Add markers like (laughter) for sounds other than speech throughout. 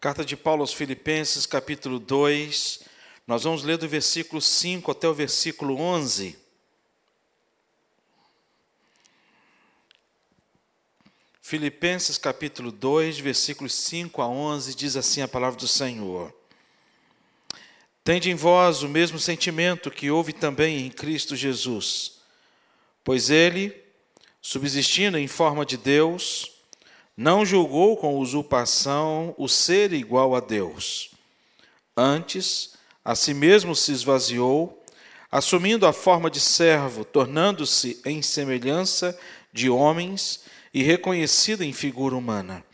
Carta de Paulo aos Filipenses, capítulo 2. Nós vamos ler do versículo 5 até o versículo 11. Filipenses, capítulo 2, versículos 5 a 11, diz assim a palavra do Senhor: Tende em vós o mesmo sentimento que houve também em Cristo Jesus, pois ele, subsistindo em forma de Deus, não julgou com usurpação o ser igual a Deus. Antes, a si mesmo se esvaziou, assumindo a forma de servo, tornando-se em semelhança de homens e reconhecido em figura humana.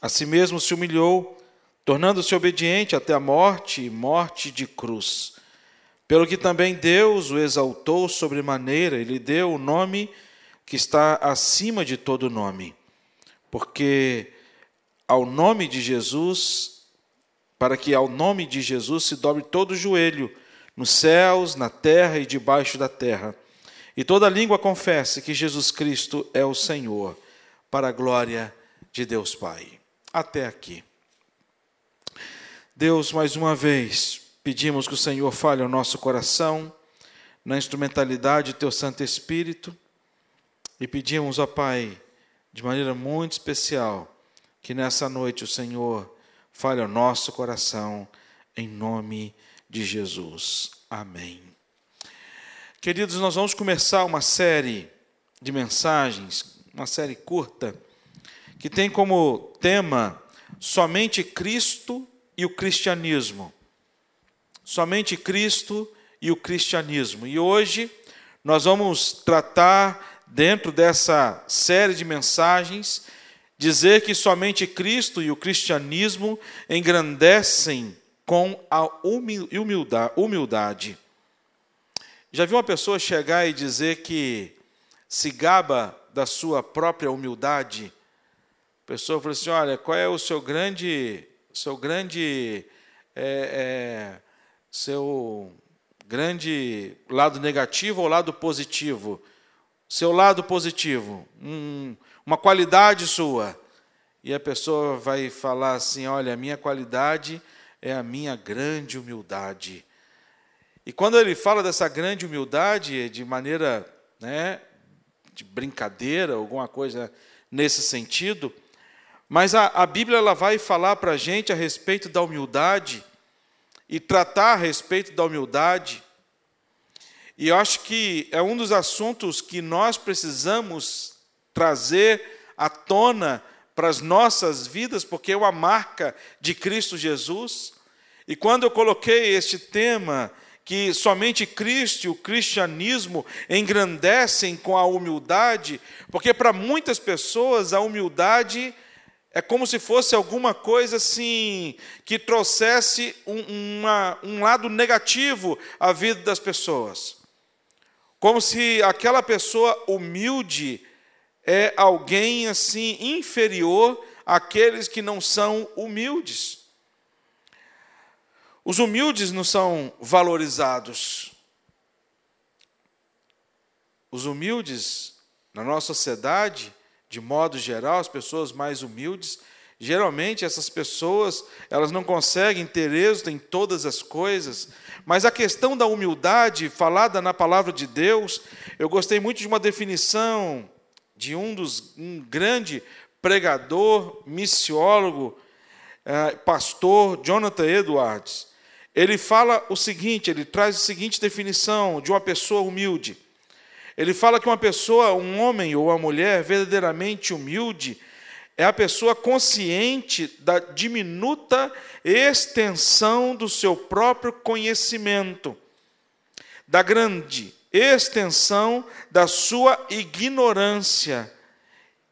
A si mesmo se humilhou, tornando-se obediente até a morte e morte de cruz. Pelo que também Deus o exaltou sobremaneira e lhe deu o nome que está acima de todo nome porque ao nome de Jesus, para que ao nome de Jesus se dobre todo o joelho, nos céus, na terra e debaixo da terra, e toda língua confesse que Jesus Cristo é o Senhor, para a glória de Deus Pai. Até aqui. Deus, mais uma vez, pedimos que o Senhor fale ao nosso coração, na instrumentalidade do Teu Santo Espírito, e pedimos, ó Pai, de maneira muito especial, que nessa noite o Senhor fale ao nosso coração, em nome de Jesus. Amém. Queridos, nós vamos começar uma série de mensagens, uma série curta, que tem como tema somente Cristo e o cristianismo. Somente Cristo e o cristianismo. E hoje nós vamos tratar dentro dessa série de mensagens, dizer que somente Cristo e o cristianismo engrandecem com a humildade. Já viu uma pessoa chegar e dizer que se gaba da sua própria humildade? A pessoa falou assim: olha, qual é o seu grande, seu grande, é, é, seu grande lado negativo ou lado positivo? Seu lado positivo, um, uma qualidade sua. E a pessoa vai falar assim: olha, a minha qualidade é a minha grande humildade. E quando ele fala dessa grande humildade, de maneira né, de brincadeira, alguma coisa nesse sentido, mas a, a Bíblia ela vai falar para a gente a respeito da humildade e tratar a respeito da humildade e eu acho que é um dos assuntos que nós precisamos trazer à tona para as nossas vidas, porque é uma marca de Cristo Jesus. E quando eu coloquei este tema, que somente Cristo e o cristianismo engrandecem com a humildade, porque para muitas pessoas a humildade é como se fosse alguma coisa assim que trouxesse um, uma, um lado negativo à vida das pessoas. Como se aquela pessoa humilde é alguém assim inferior àqueles que não são humildes. Os humildes não são valorizados. Os humildes, na nossa sociedade, de modo geral, as pessoas mais humildes, geralmente essas pessoas, elas não conseguem ter êxito em todas as coisas, mas a questão da humildade, falada na palavra de Deus, eu gostei muito de uma definição de um dos um grande pregador, missiólogo, eh, pastor Jonathan Edwards. Ele fala o seguinte, ele traz a seguinte definição de uma pessoa humilde. Ele fala que uma pessoa, um homem ou uma mulher verdadeiramente humilde, é a pessoa consciente da diminuta extensão do seu próprio conhecimento, da grande extensão da sua ignorância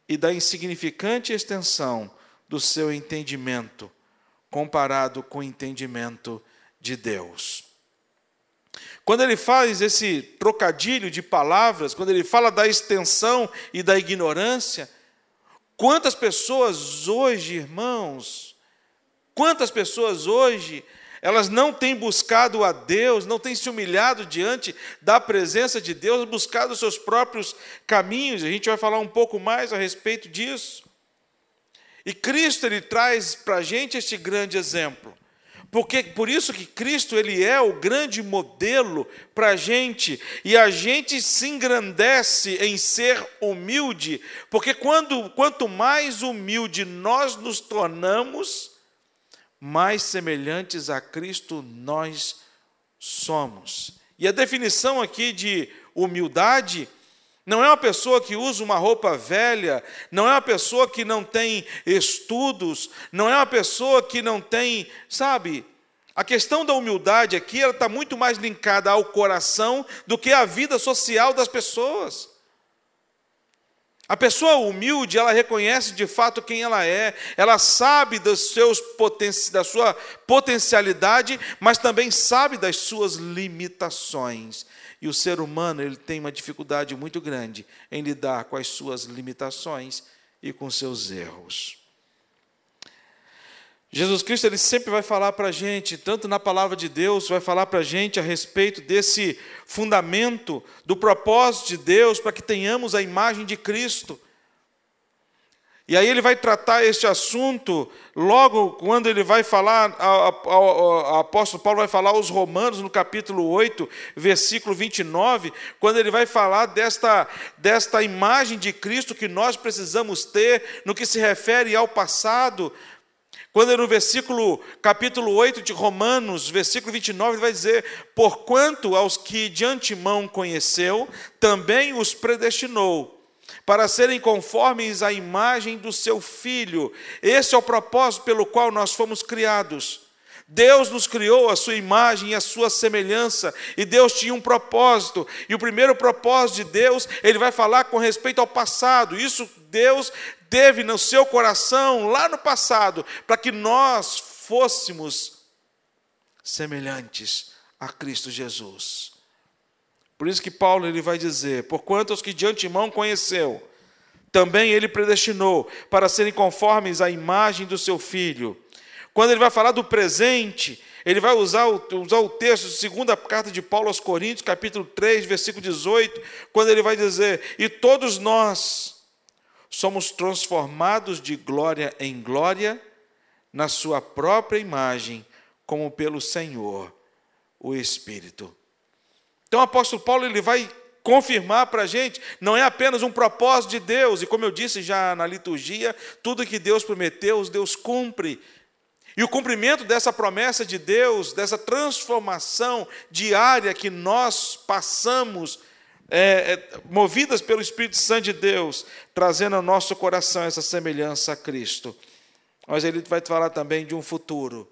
e da insignificante extensão do seu entendimento, comparado com o entendimento de Deus. Quando ele faz esse trocadilho de palavras, quando ele fala da extensão e da ignorância, Quantas pessoas hoje, irmãos, quantas pessoas hoje, elas não têm buscado a Deus, não têm se humilhado diante da presença de Deus, buscado os seus próprios caminhos. A gente vai falar um pouco mais a respeito disso. E Cristo ele traz para a gente este grande exemplo. Porque, por isso que Cristo ele é o grande modelo para a gente, e a gente se engrandece em ser humilde, porque quando, quanto mais humilde nós nos tornamos, mais semelhantes a Cristo nós somos. E a definição aqui de humildade não é uma pessoa que usa uma roupa velha, não é uma pessoa que não tem estudos, não é uma pessoa que não tem, sabe? A questão da humildade aqui ela está muito mais linkada ao coração do que à vida social das pessoas. A pessoa humilde, ela reconhece de fato quem ela é, ela sabe dos seus poten da sua potencialidade, mas também sabe das suas limitações. E o ser humano ele tem uma dificuldade muito grande em lidar com as suas limitações e com seus erros. Jesus Cristo ele sempre vai falar para a gente, tanto na palavra de Deus, vai falar para a gente a respeito desse fundamento do propósito de Deus para que tenhamos a imagem de Cristo. E aí ele vai tratar este assunto logo quando ele vai falar, o apóstolo Paulo vai falar aos Romanos no capítulo 8, versículo 29, quando ele vai falar desta, desta imagem de Cristo que nós precisamos ter no que se refere ao passado. Quando no versículo, capítulo 8 de Romanos, versículo 29, ele vai dizer: Porquanto aos que de antemão conheceu, também os predestinou para serem conformes à imagem do seu filho. Esse é o propósito pelo qual nós fomos criados. Deus nos criou a sua imagem e a sua semelhança, e Deus tinha um propósito. E o primeiro propósito de Deus, ele vai falar com respeito ao passado. Isso Deus teve no seu coração lá no passado, para que nós fôssemos semelhantes a Cristo Jesus. Por isso que Paulo ele vai dizer: Porquanto os que de antemão conheceu, também ele predestinou para serem conformes à imagem do seu filho. Quando ele vai falar do presente, ele vai usar o, usar o texto de segunda carta de Paulo aos Coríntios, capítulo 3, versículo 18, quando ele vai dizer: E todos nós somos transformados de glória em glória na sua própria imagem, como pelo Senhor, o Espírito. Então o apóstolo Paulo ele vai confirmar para a gente, não é apenas um propósito de Deus, e como eu disse já na liturgia, tudo que Deus prometeu, Deus cumpre. E o cumprimento dessa promessa de Deus, dessa transformação diária que nós passamos, é, é, movidas pelo Espírito Santo de Deus, trazendo ao nosso coração essa semelhança a Cristo. Mas ele vai falar também de um futuro,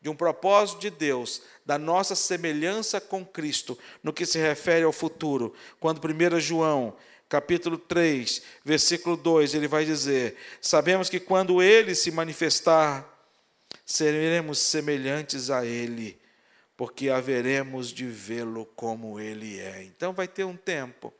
de um propósito de Deus, da nossa semelhança com Cristo, no que se refere ao futuro. Quando 1 João, capítulo 3, versículo 2, ele vai dizer: Sabemos que quando ele se manifestar, seremos semelhantes a ele, porque haveremos de vê-lo como ele é. Então vai ter um tempo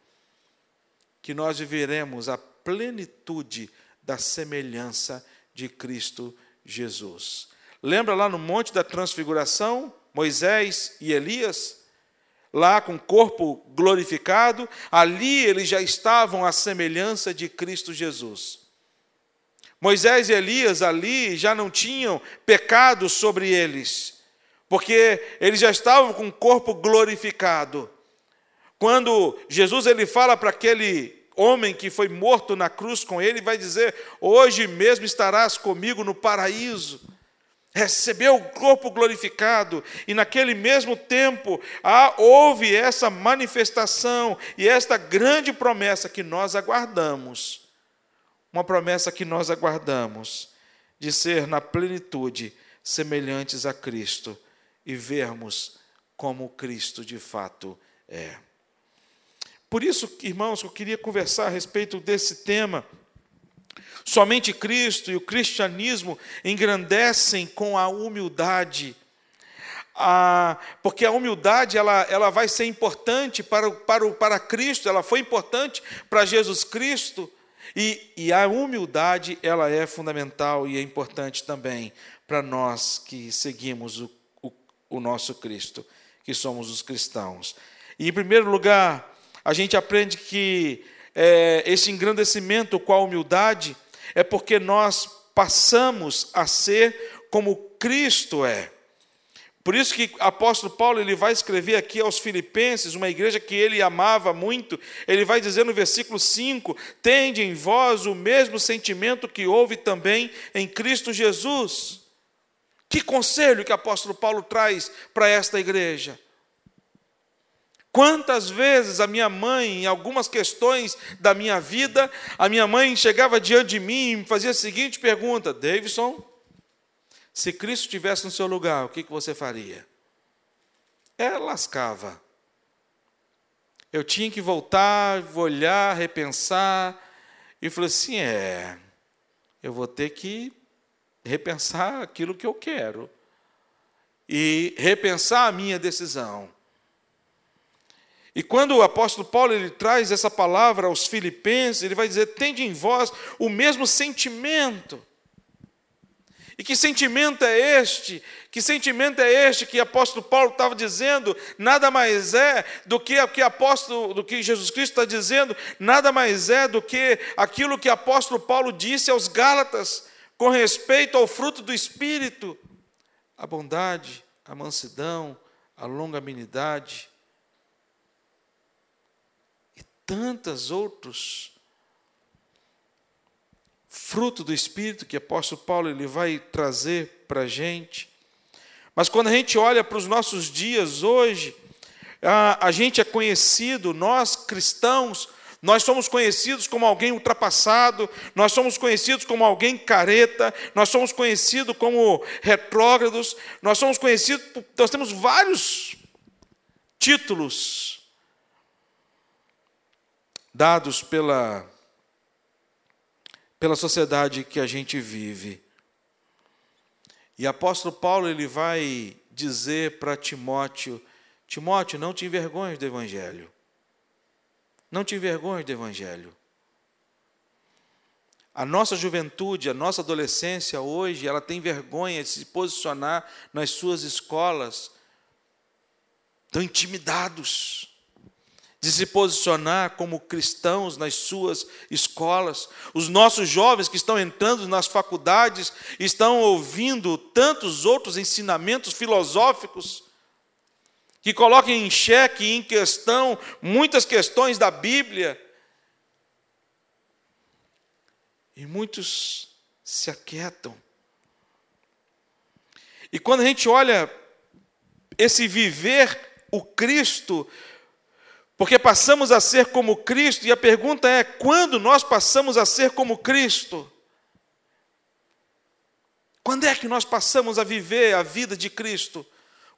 que nós viveremos a plenitude da semelhança de Cristo Jesus. Lembra lá no Monte da Transfiguração, Moisés e Elias? Lá com o corpo glorificado, ali eles já estavam à semelhança de Cristo Jesus. Moisés e Elias ali já não tinham pecado sobre eles, porque eles já estavam com o corpo glorificado. Quando Jesus ele fala para aquele homem que foi morto na cruz com ele, vai dizer: Hoje mesmo estarás comigo no paraíso recebeu o corpo glorificado, e naquele mesmo tempo ah, houve essa manifestação e esta grande promessa que nós aguardamos. Uma promessa que nós aguardamos de ser na plenitude semelhantes a Cristo e vermos como Cristo de fato é. Por isso, irmãos, eu queria conversar a respeito desse tema Somente Cristo e o cristianismo engrandecem com a humildade. Ah, porque a humildade ela, ela vai ser importante para, para, para Cristo, ela foi importante para Jesus Cristo, e, e a humildade ela é fundamental e é importante também para nós que seguimos o, o, o nosso Cristo, que somos os cristãos. E, em primeiro lugar, a gente aprende que é, esse engrandecimento com a humildade é porque nós passamos a ser como Cristo é. Por isso que o apóstolo Paulo ele vai escrever aqui aos Filipenses, uma igreja que ele amava muito, ele vai dizer no versículo 5: Tende em vós o mesmo sentimento que houve também em Cristo Jesus. Que conselho que o apóstolo Paulo traz para esta igreja? Quantas vezes a minha mãe, em algumas questões da minha vida, a minha mãe chegava diante de mim e me fazia a seguinte pergunta: Davidson, se Cristo estivesse no seu lugar, o que, você faria? Ela lascava. Eu tinha que voltar, olhar, repensar, e falei assim: é, eu vou ter que repensar aquilo que eu quero e repensar a minha decisão. E quando o apóstolo Paulo ele traz essa palavra aos filipenses, ele vai dizer: "Tende em vós o mesmo sentimento". E que sentimento é este? Que sentimento é este que o apóstolo Paulo estava dizendo? Nada mais é do que o que apóstolo, do que Jesus Cristo está dizendo, nada mais é do que aquilo que o apóstolo Paulo disse aos Gálatas com respeito ao fruto do Espírito: a bondade, a mansidão, a longanimidade e tantos outros fruto do Espírito que o apóstolo Paulo ele vai trazer para a gente. Mas quando a gente olha para os nossos dias hoje, a, a gente é conhecido, nós cristãos, nós somos conhecidos como alguém ultrapassado, nós somos conhecidos como alguém careta, nós somos conhecidos como retrógrados, nós somos conhecidos, nós temos vários títulos dados pela, pela sociedade que a gente vive. E apóstolo Paulo ele vai dizer para Timóteo: Timóteo, não te envergonhes do evangelho. Não te envergonhe do Evangelho. A nossa juventude, a nossa adolescência hoje, ela tem vergonha de se posicionar nas suas escolas. Estão intimidados de se posicionar como cristãos nas suas escolas. Os nossos jovens que estão entrando nas faculdades estão ouvindo tantos outros ensinamentos filosóficos que coloquem em xeque, em questão, muitas questões da Bíblia. E muitos se aquietam. E quando a gente olha esse viver o Cristo, porque passamos a ser como Cristo, e a pergunta é: quando nós passamos a ser como Cristo? Quando é que nós passamos a viver a vida de Cristo?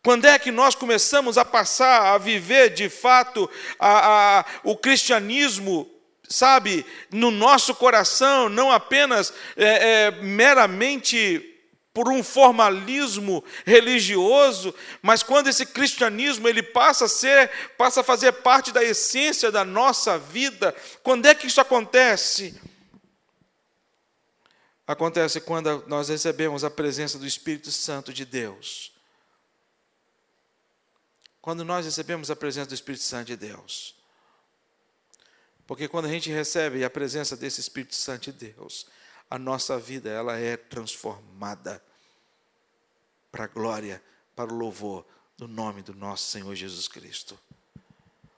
Quando é que nós começamos a passar a viver de fato a, a, o cristianismo, sabe, no nosso coração, não apenas é, é, meramente por um formalismo religioso, mas quando esse cristianismo ele passa a ser, passa a fazer parte da essência da nossa vida, quando é que isso acontece? Acontece quando nós recebemos a presença do Espírito Santo de Deus quando nós recebemos a presença do Espírito Santo de Deus. Porque quando a gente recebe a presença desse Espírito Santo de Deus, a nossa vida ela é transformada para a glória, para o louvor do nome do nosso Senhor Jesus Cristo.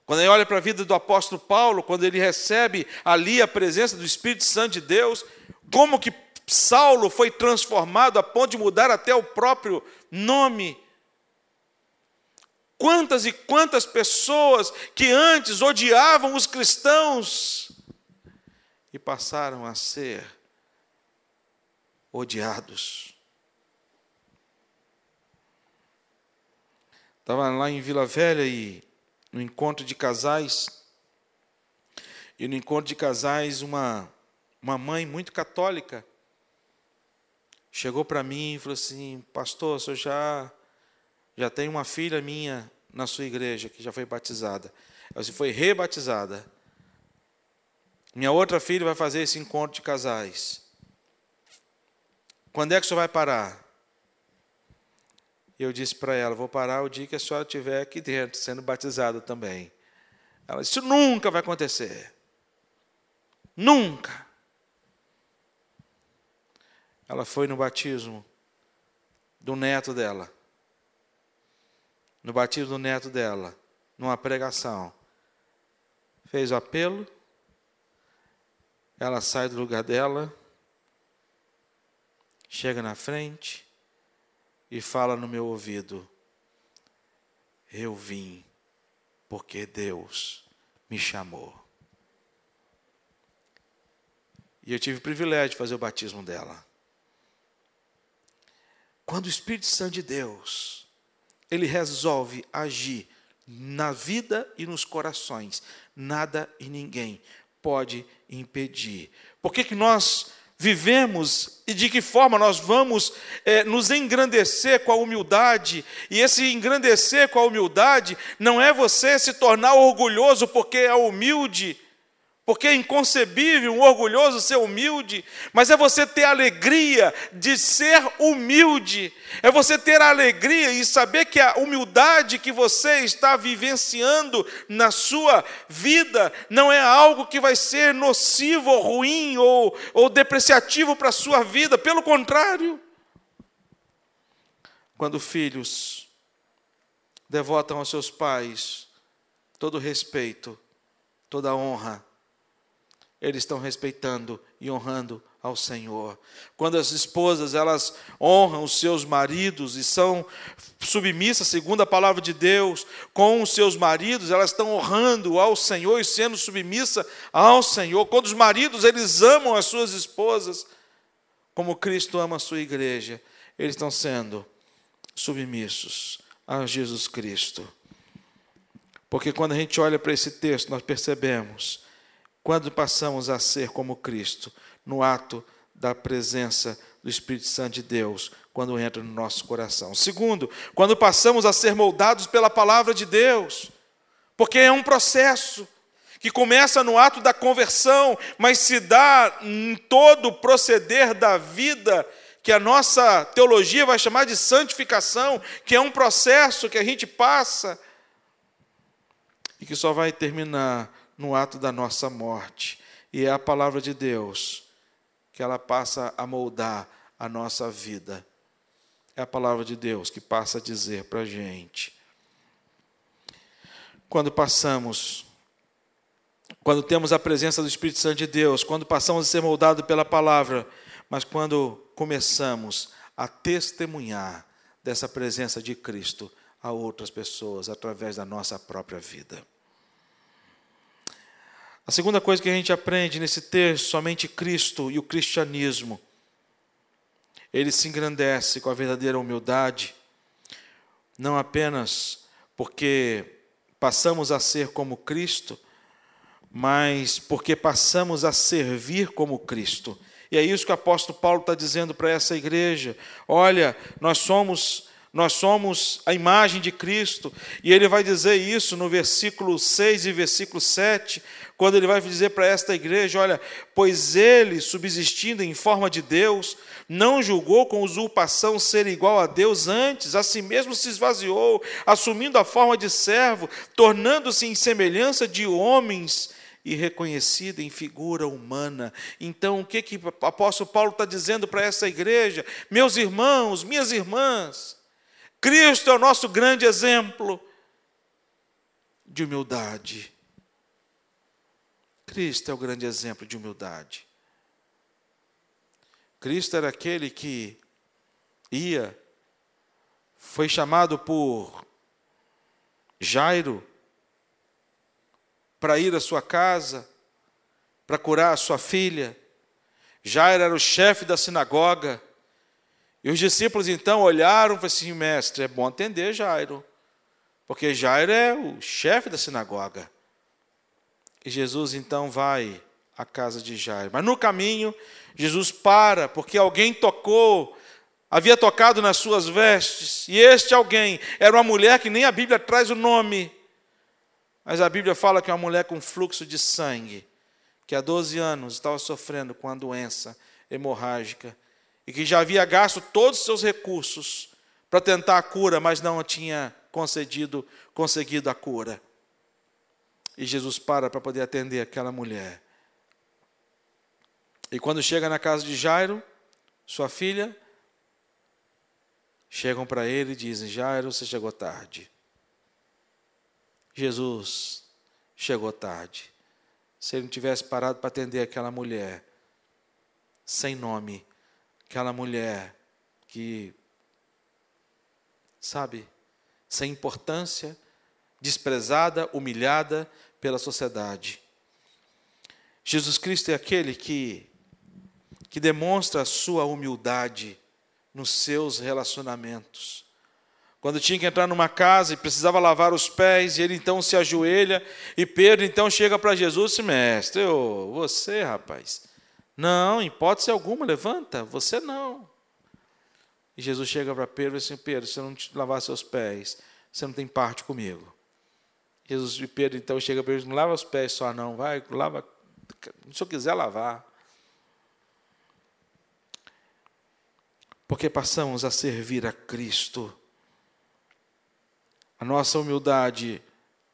Quando ele olha para a vida do apóstolo Paulo, quando ele recebe ali a presença do Espírito Santo de Deus, como que Saulo foi transformado a ponto de mudar até o próprio nome Quantas e quantas pessoas que antes odiavam os cristãos e passaram a ser odiados. Estava lá em Vila Velha e no encontro de casais, e no encontro de casais, uma, uma mãe muito católica chegou para mim e falou assim: Pastor, o senhor já já tem uma filha minha na sua igreja que já foi batizada. Ela foi rebatizada. Minha outra filha vai fazer esse encontro de casais. Quando é que o senhor vai parar? Eu disse para ela: vou parar o dia que a senhora estiver aqui dentro, sendo batizada também. Ela disse: Isso nunca vai acontecer. Nunca. ela foi no batismo do neto dela. No batismo do neto dela, numa pregação. Fez o apelo, ela sai do lugar dela, chega na frente e fala no meu ouvido: Eu vim porque Deus me chamou. E eu tive o privilégio de fazer o batismo dela. Quando o Espírito Santo de Deus, ele resolve agir na vida e nos corações, nada e ninguém pode impedir. Por que, que nós vivemos e de que forma nós vamos é, nos engrandecer com a humildade. E esse engrandecer com a humildade não é você se tornar orgulhoso porque é humilde, porque é inconcebível um orgulhoso ser humilde, mas é você ter alegria de ser humilde, é você ter a alegria e saber que a humildade que você está vivenciando na sua vida não é algo que vai ser nocivo ou ruim ou, ou depreciativo para a sua vida, pelo contrário. Quando filhos devotam aos seus pais todo respeito, toda honra, eles estão respeitando e honrando ao Senhor. Quando as esposas elas honram os seus maridos e são submissas segundo a palavra de Deus com os seus maridos, elas estão honrando ao Senhor e sendo submissa ao Senhor. Quando os maridos eles amam as suas esposas como Cristo ama a sua igreja, eles estão sendo submissos a Jesus Cristo. Porque quando a gente olha para esse texto, nós percebemos quando passamos a ser como Cristo, no ato da presença do Espírito Santo de Deus, quando entra no nosso coração. Segundo, quando passamos a ser moldados pela palavra de Deus, porque é um processo que começa no ato da conversão, mas se dá em todo o proceder da vida, que a nossa teologia vai chamar de santificação, que é um processo que a gente passa e que só vai terminar no ato da nossa morte. E é a palavra de Deus que ela passa a moldar a nossa vida. É a palavra de Deus que passa a dizer para a gente. Quando passamos, quando temos a presença do Espírito Santo de Deus, quando passamos a ser moldados pela palavra, mas quando começamos a testemunhar dessa presença de Cristo a outras pessoas através da nossa própria vida. A segunda coisa que a gente aprende nesse texto, somente Cristo e o cristianismo, ele se engrandece com a verdadeira humildade, não apenas porque passamos a ser como Cristo, mas porque passamos a servir como Cristo. E é isso que o apóstolo Paulo está dizendo para essa igreja. Olha, nós somos nós somos a imagem de Cristo, e ele vai dizer isso no versículo 6 e versículo 7, quando ele vai dizer para esta igreja: olha, pois ele, subsistindo em forma de Deus, não julgou com usurpação ser igual a Deus, antes a si mesmo se esvaziou, assumindo a forma de servo, tornando-se em semelhança de homens e reconhecido em figura humana. Então, o que, que o apóstolo Paulo está dizendo para essa igreja? Meus irmãos, minhas irmãs, Cristo é o nosso grande exemplo de humildade. Cristo é o grande exemplo de humildade. Cristo era aquele que ia, foi chamado por Jairo para ir à sua casa, para curar a sua filha. Jairo era o chefe da sinagoga. E os discípulos então olharam e falaram assim: mestre, é bom atender Jairo, porque Jairo é o chefe da sinagoga. E Jesus então vai à casa de Jairo. Mas no caminho, Jesus para, porque alguém tocou, havia tocado nas suas vestes, e este alguém era uma mulher que nem a Bíblia traz o nome, mas a Bíblia fala que é uma mulher com fluxo de sangue, que há 12 anos estava sofrendo com a doença hemorrágica e que já havia gasto todos os seus recursos para tentar a cura, mas não tinha concedido, conseguido a cura. E Jesus para para poder atender aquela mulher. E quando chega na casa de Jairo, sua filha, chegam para ele e dizem: Jairo, você chegou tarde. Jesus chegou tarde. Se ele não tivesse parado para atender aquela mulher, sem nome, aquela mulher que, sabe, sem importância, desprezada, humilhada pela sociedade. Jesus Cristo é aquele que, que demonstra a sua humildade nos seus relacionamentos. Quando tinha que entrar numa casa e precisava lavar os pés, e ele então se ajoelha, e Pedro então chega para Jesus e diz, mestre, você, rapaz, não, hipótese alguma, levanta, você não. E Jesus chega para Pedro e diz assim, Pedro, se eu não te lavar seus pés, você não tem parte comigo. Jesus e Pedro então chega para ele, não lava os pés só não, vai, lava, se eu quiser lavar. Porque passamos a servir a Cristo. A nossa humildade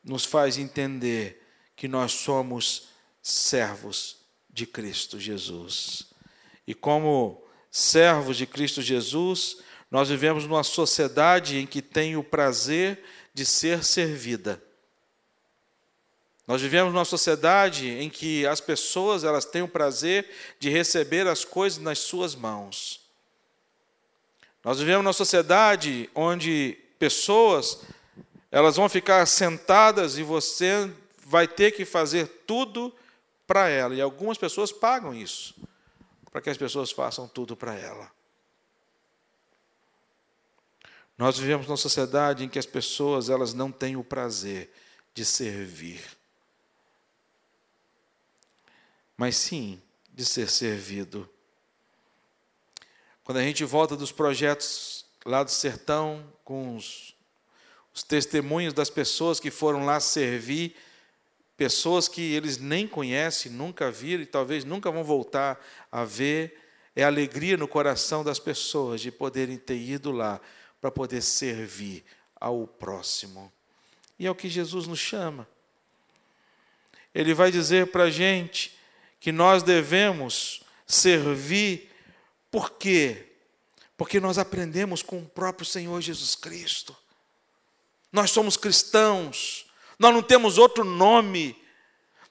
nos faz entender que nós somos servos de Cristo Jesus. E como servos de Cristo Jesus, nós vivemos numa sociedade em que tem o prazer de ser servida. Nós vivemos numa sociedade em que as pessoas elas têm o prazer de receber as coisas nas suas mãos. Nós vivemos numa sociedade onde pessoas elas vão ficar sentadas e você vai ter que fazer tudo para ela. E algumas pessoas pagam isso, para que as pessoas façam tudo para ela. Nós vivemos numa sociedade em que as pessoas elas não têm o prazer de servir mas sim de ser servido. Quando a gente volta dos projetos lá do sertão, com os, os testemunhos das pessoas que foram lá servir, pessoas que eles nem conhecem, nunca viram e talvez nunca vão voltar a ver, é alegria no coração das pessoas de poderem ter ido lá para poder servir ao próximo. E é o que Jesus nos chama. Ele vai dizer para a gente que nós devemos servir, por quê? Porque nós aprendemos com o próprio Senhor Jesus Cristo. Nós somos cristãos, nós não temos outro nome,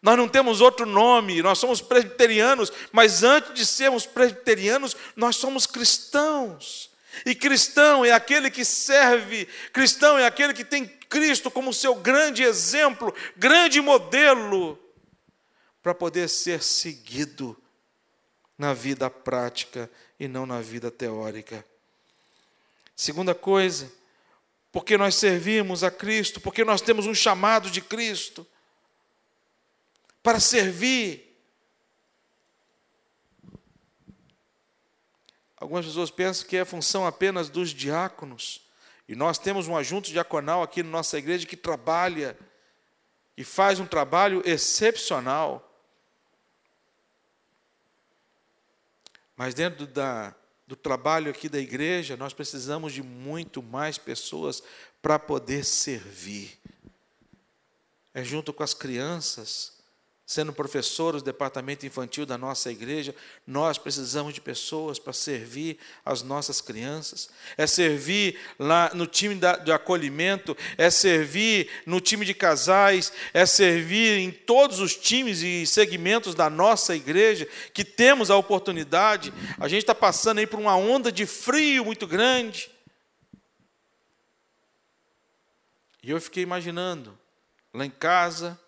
nós não temos outro nome, nós somos presbiterianos, mas antes de sermos presbiterianos, nós somos cristãos. E cristão é aquele que serve, cristão é aquele que tem Cristo como seu grande exemplo, grande modelo para poder ser seguido na vida prática e não na vida teórica. Segunda coisa, porque nós servimos a Cristo, porque nós temos um chamado de Cristo para servir. Algumas pessoas pensam que é função apenas dos diáconos, e nós temos um ajunto diaconal aqui na nossa igreja que trabalha e faz um trabalho excepcional. Mas dentro da, do trabalho aqui da igreja, nós precisamos de muito mais pessoas para poder servir. É junto com as crianças, sendo professores do departamento infantil da nossa igreja, nós precisamos de pessoas para servir as nossas crianças, é servir lá no time de acolhimento, é servir no time de casais, é servir em todos os times e segmentos da nossa igreja, que temos a oportunidade, a gente está passando aí por uma onda de frio muito grande. E eu fiquei imaginando, lá em casa,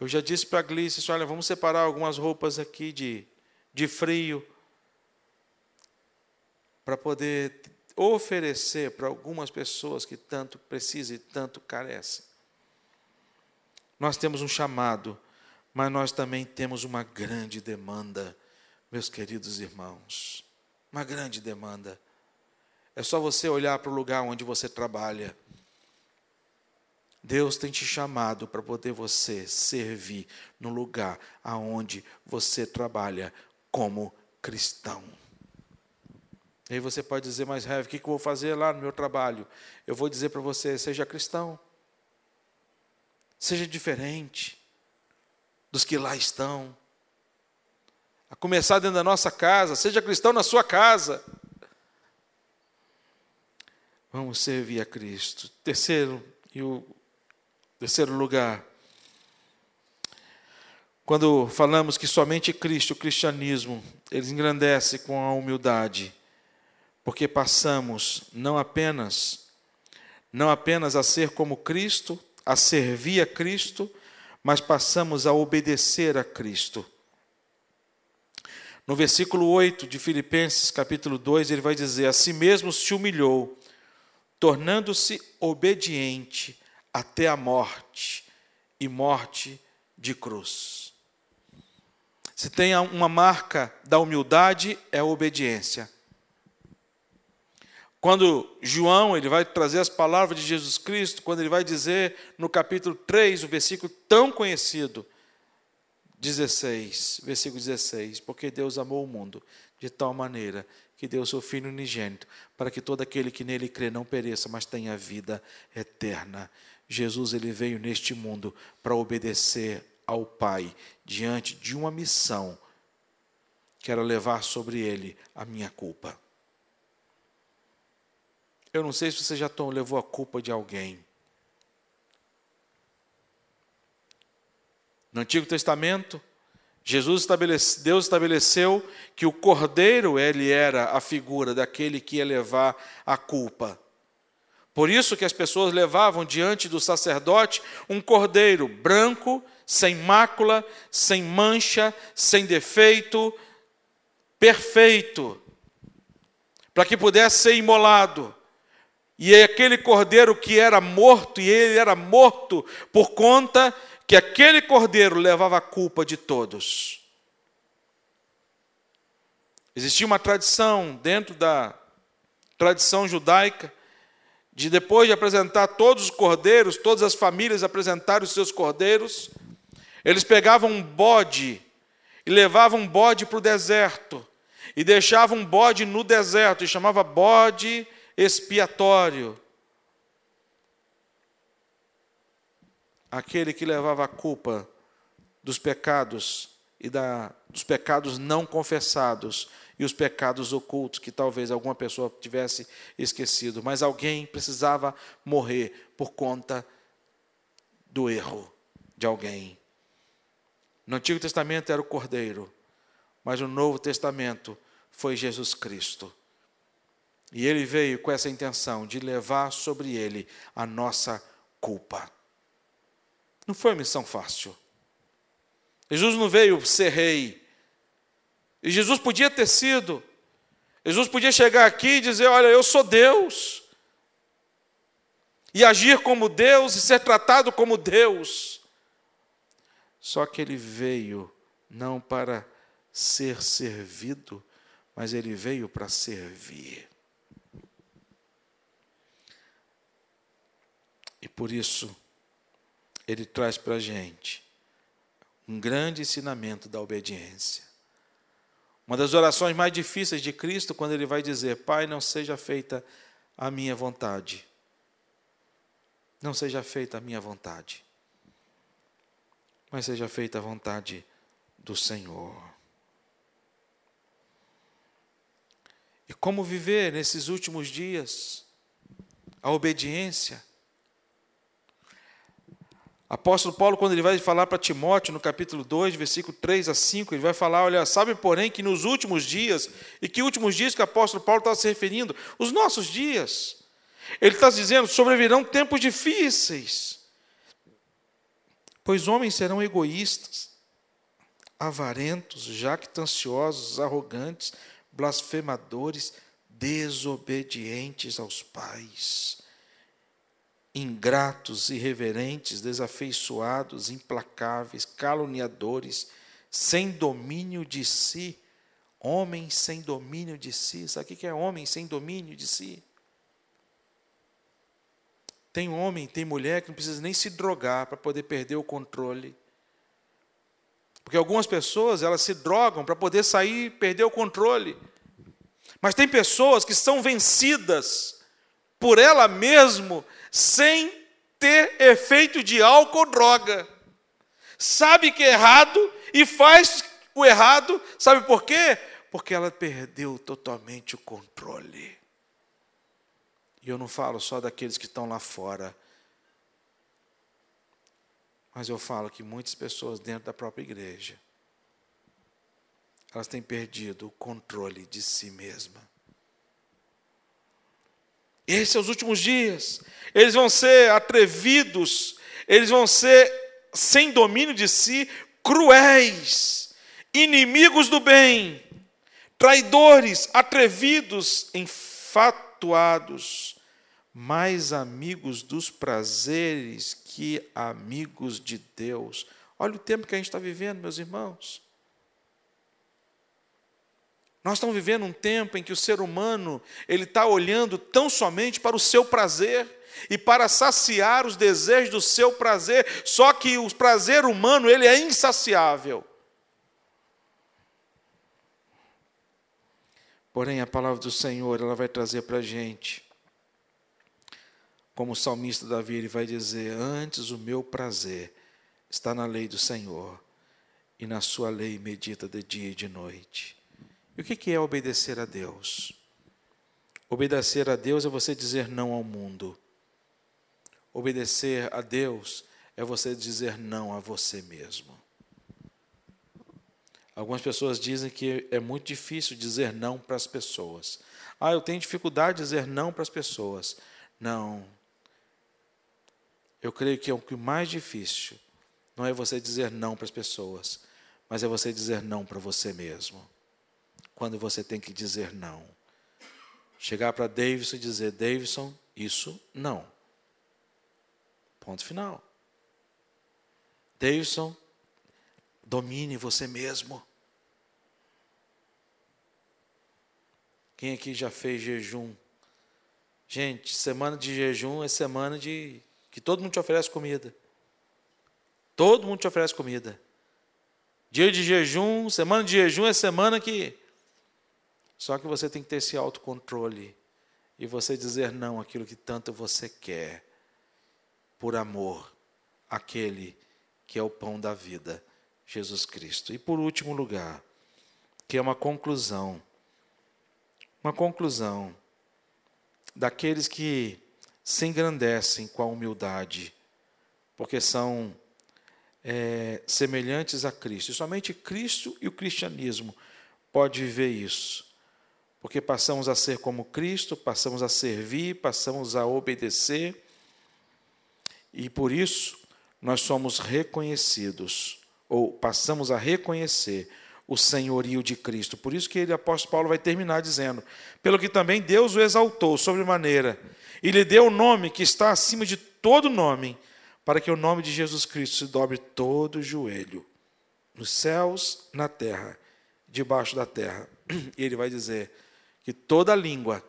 eu já disse para a assim, olha, vamos separar algumas roupas aqui de, de frio para poder oferecer para algumas pessoas que tanto precisam e tanto carecem. Nós temos um chamado, mas nós também temos uma grande demanda, meus queridos irmãos. Uma grande demanda. É só você olhar para o lugar onde você trabalha Deus tem te chamado para poder você servir no lugar aonde você trabalha como cristão. E aí você pode dizer, mas Rev, o que eu vou fazer lá no meu trabalho? Eu vou dizer para você, seja cristão. Seja diferente dos que lá estão. a começar dentro da nossa casa. Seja cristão na sua casa. Vamos servir a Cristo. Terceiro, e o terceiro lugar, quando falamos que somente Cristo, o cristianismo, ele engrandece com a humildade, porque passamos não apenas não apenas a ser como Cristo, a servir a Cristo, mas passamos a obedecer a Cristo. No versículo 8 de Filipenses, capítulo 2, ele vai dizer: A si mesmo se humilhou, tornando-se obediente até a morte e morte de cruz. Se tem uma marca da humildade, é a obediência. Quando João ele vai trazer as palavras de Jesus Cristo, quando ele vai dizer no capítulo 3, o versículo tão conhecido, 16, versículo 16, porque Deus amou o mundo de tal maneira que deu o seu Filho unigênito, para que todo aquele que nele crê não pereça, mas tenha vida eterna. Jesus ele veio neste mundo para obedecer ao Pai diante de uma missão que era levar sobre ele a minha culpa. Eu não sei se você já levou a culpa de alguém. No Antigo Testamento, Jesus estabelece, Deus estabeleceu que o cordeiro ele era a figura daquele que ia levar a culpa. Por isso que as pessoas levavam diante do sacerdote um cordeiro branco, sem mácula, sem mancha, sem defeito, perfeito, para que pudesse ser imolado. E aquele cordeiro que era morto, e ele era morto por conta que aquele cordeiro levava a culpa de todos. Existia uma tradição dentro da tradição judaica de depois de apresentar todos os cordeiros, todas as famílias apresentarem os seus cordeiros, eles pegavam um bode e levavam um bode para o deserto e deixavam um bode no deserto e chamava bode expiatório. aquele que levava a culpa dos pecados e da, dos pecados não confessados e os pecados ocultos que talvez alguma pessoa tivesse esquecido, mas alguém precisava morrer por conta do erro de alguém. No Antigo Testamento era o Cordeiro, mas no Novo Testamento foi Jesus Cristo. E ele veio com essa intenção de levar sobre ele a nossa culpa. Não foi uma missão fácil. Jesus não veio ser rei. E Jesus podia ter sido. Jesus podia chegar aqui e dizer: Olha, eu sou Deus. E agir como Deus e ser tratado como Deus. Só que ele veio não para ser servido, mas ele veio para servir. E por isso, ele traz para a gente um grande ensinamento da obediência. Uma das orações mais difíceis de Cristo, quando ele vai dizer: Pai, não seja feita a minha vontade. Não seja feita a minha vontade, mas seja feita a vontade do Senhor. E como viver nesses últimos dias a obediência? Apóstolo Paulo, quando ele vai falar para Timóteo, no capítulo 2, versículo 3 a 5, ele vai falar: olha, sabe, porém, que nos últimos dias, e que últimos dias que o apóstolo Paulo está se referindo? Os nossos dias. Ele está dizendo: sobrevirão tempos difíceis, pois homens serão egoístas, avarentos, jactanciosos, arrogantes, blasfemadores, desobedientes aos pais ingratos, irreverentes, desafeiçoados, implacáveis, caluniadores, sem domínio de si. Homem sem domínio de si. Sabe o que é homem sem domínio de si? Tem homem, tem mulher que não precisa nem se drogar para poder perder o controle. Porque algumas pessoas, elas se drogam para poder sair perder o controle. Mas tem pessoas que são vencidas por ela mesmo sem ter efeito de álcool ou droga. Sabe que é errado e faz o errado. Sabe por quê? Porque ela perdeu totalmente o controle. E eu não falo só daqueles que estão lá fora. Mas eu falo que muitas pessoas dentro da própria igreja, elas têm perdido o controle de si mesma. Esses são os últimos dias. Eles vão ser atrevidos, eles vão ser sem domínio de si, cruéis, inimigos do bem, traidores, atrevidos, enfatuados, mais amigos dos prazeres que amigos de Deus. Olha o tempo que a gente está vivendo, meus irmãos. Nós estamos vivendo um tempo em que o ser humano ele está olhando tão somente para o seu prazer e para saciar os desejos do seu prazer. Só que o prazer humano ele é insaciável. Porém, a palavra do Senhor ela vai trazer para a gente, como o salmista Davi ele vai dizer: Antes o meu prazer está na lei do Senhor, e na sua lei medita de dia e de noite. E o que é obedecer a Deus? Obedecer a Deus é você dizer não ao mundo. Obedecer a Deus é você dizer não a você mesmo. Algumas pessoas dizem que é muito difícil dizer não para as pessoas. Ah, eu tenho dificuldade de dizer não para as pessoas. Não. Eu creio que é o que mais difícil não é você dizer não para as pessoas, mas é você dizer não para você mesmo quando você tem que dizer não. Chegar para Davidson e dizer: Davidson, isso não. Ponto final. Davidson, domine você mesmo. Quem aqui já fez jejum? Gente, semana de jejum é semana de que todo mundo te oferece comida. Todo mundo te oferece comida. Dia de jejum, semana de jejum é semana que só que você tem que ter esse autocontrole e você dizer não àquilo que tanto você quer, por amor àquele que é o pão da vida, Jesus Cristo. E por último lugar, que é uma conclusão, uma conclusão daqueles que se engrandecem com a humildade, porque são é, semelhantes a Cristo. E somente Cristo e o cristianismo pode viver isso porque passamos a ser como Cristo, passamos a servir, passamos a obedecer, e por isso nós somos reconhecidos, ou passamos a reconhecer o senhorio de Cristo. Por isso que ele, apóstolo Paulo, vai terminar dizendo: pelo que também Deus o exaltou sobremaneira, e lhe deu o nome que está acima de todo nome, para que o nome de Jesus Cristo se dobre todo o joelho, nos céus, na terra, debaixo da terra. (clears throat) E ele vai dizer: que toda língua,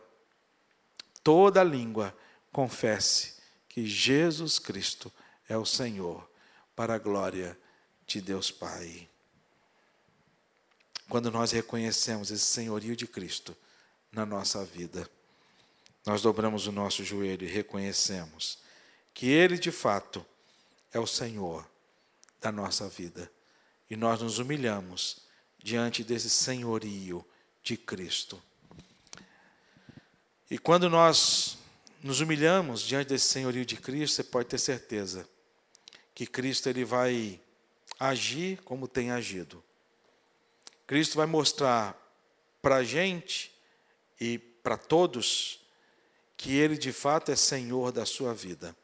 toda língua confesse que Jesus Cristo é o Senhor, para a glória de Deus Pai. Quando nós reconhecemos esse senhorio de Cristo na nossa vida, nós dobramos o nosso joelho e reconhecemos que Ele de fato é o Senhor da nossa vida. E nós nos humilhamos diante desse senhorio de Cristo. E quando nós nos humilhamos diante desse senhorio de Cristo, você pode ter certeza que Cristo ele vai agir como tem agido. Cristo vai mostrar para a gente e para todos que Ele de fato é Senhor da sua vida.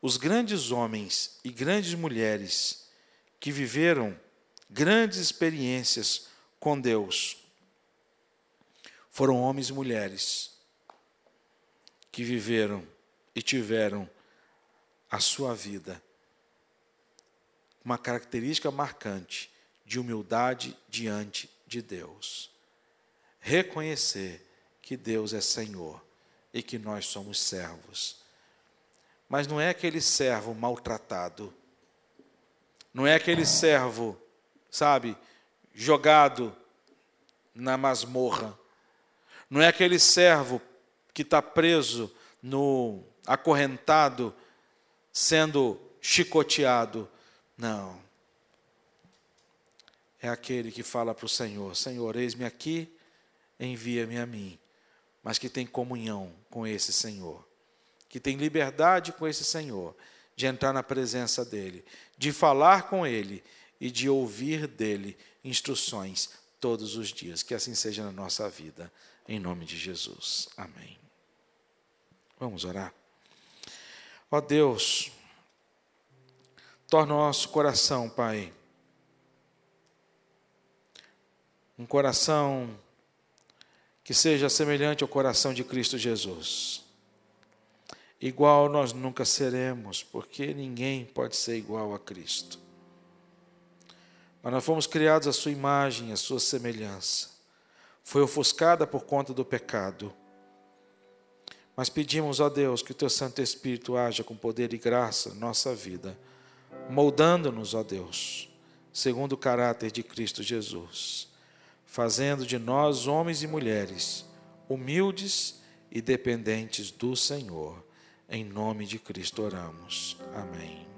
Os grandes homens e grandes mulheres que viveram grandes experiências com Deus foram homens e mulheres que viveram e tiveram a sua vida uma característica marcante de humildade diante de Deus. Reconhecer que Deus é Senhor e que nós somos servos. Mas não é aquele servo maltratado, não é aquele servo, sabe, jogado na masmorra, não é aquele servo que está preso no acorrentado, sendo chicoteado. Não. é aquele que fala para o Senhor: Senhor, eis-me aqui, envia-me a mim. Mas que tem comunhão com esse Senhor, que tem liberdade com esse Senhor, de entrar na presença dEle, de falar com Ele e de ouvir dEle instruções todos os dias. Que assim seja na nossa vida, em nome de Jesus. Amém. Vamos orar. Ó Deus, torna o nosso coração, Pai, um coração que seja semelhante ao coração de Cristo Jesus. Igual nós nunca seremos, porque ninguém pode ser igual a Cristo. Mas nós fomos criados à sua imagem, à sua semelhança. Foi ofuscada por conta do pecado. Mas pedimos a Deus que o teu Santo Espírito haja com poder e graça na nossa vida, moldando-nos, ó Deus, segundo o caráter de Cristo Jesus, fazendo de nós homens e mulheres humildes e dependentes do Senhor. Em nome de Cristo oramos. Amém.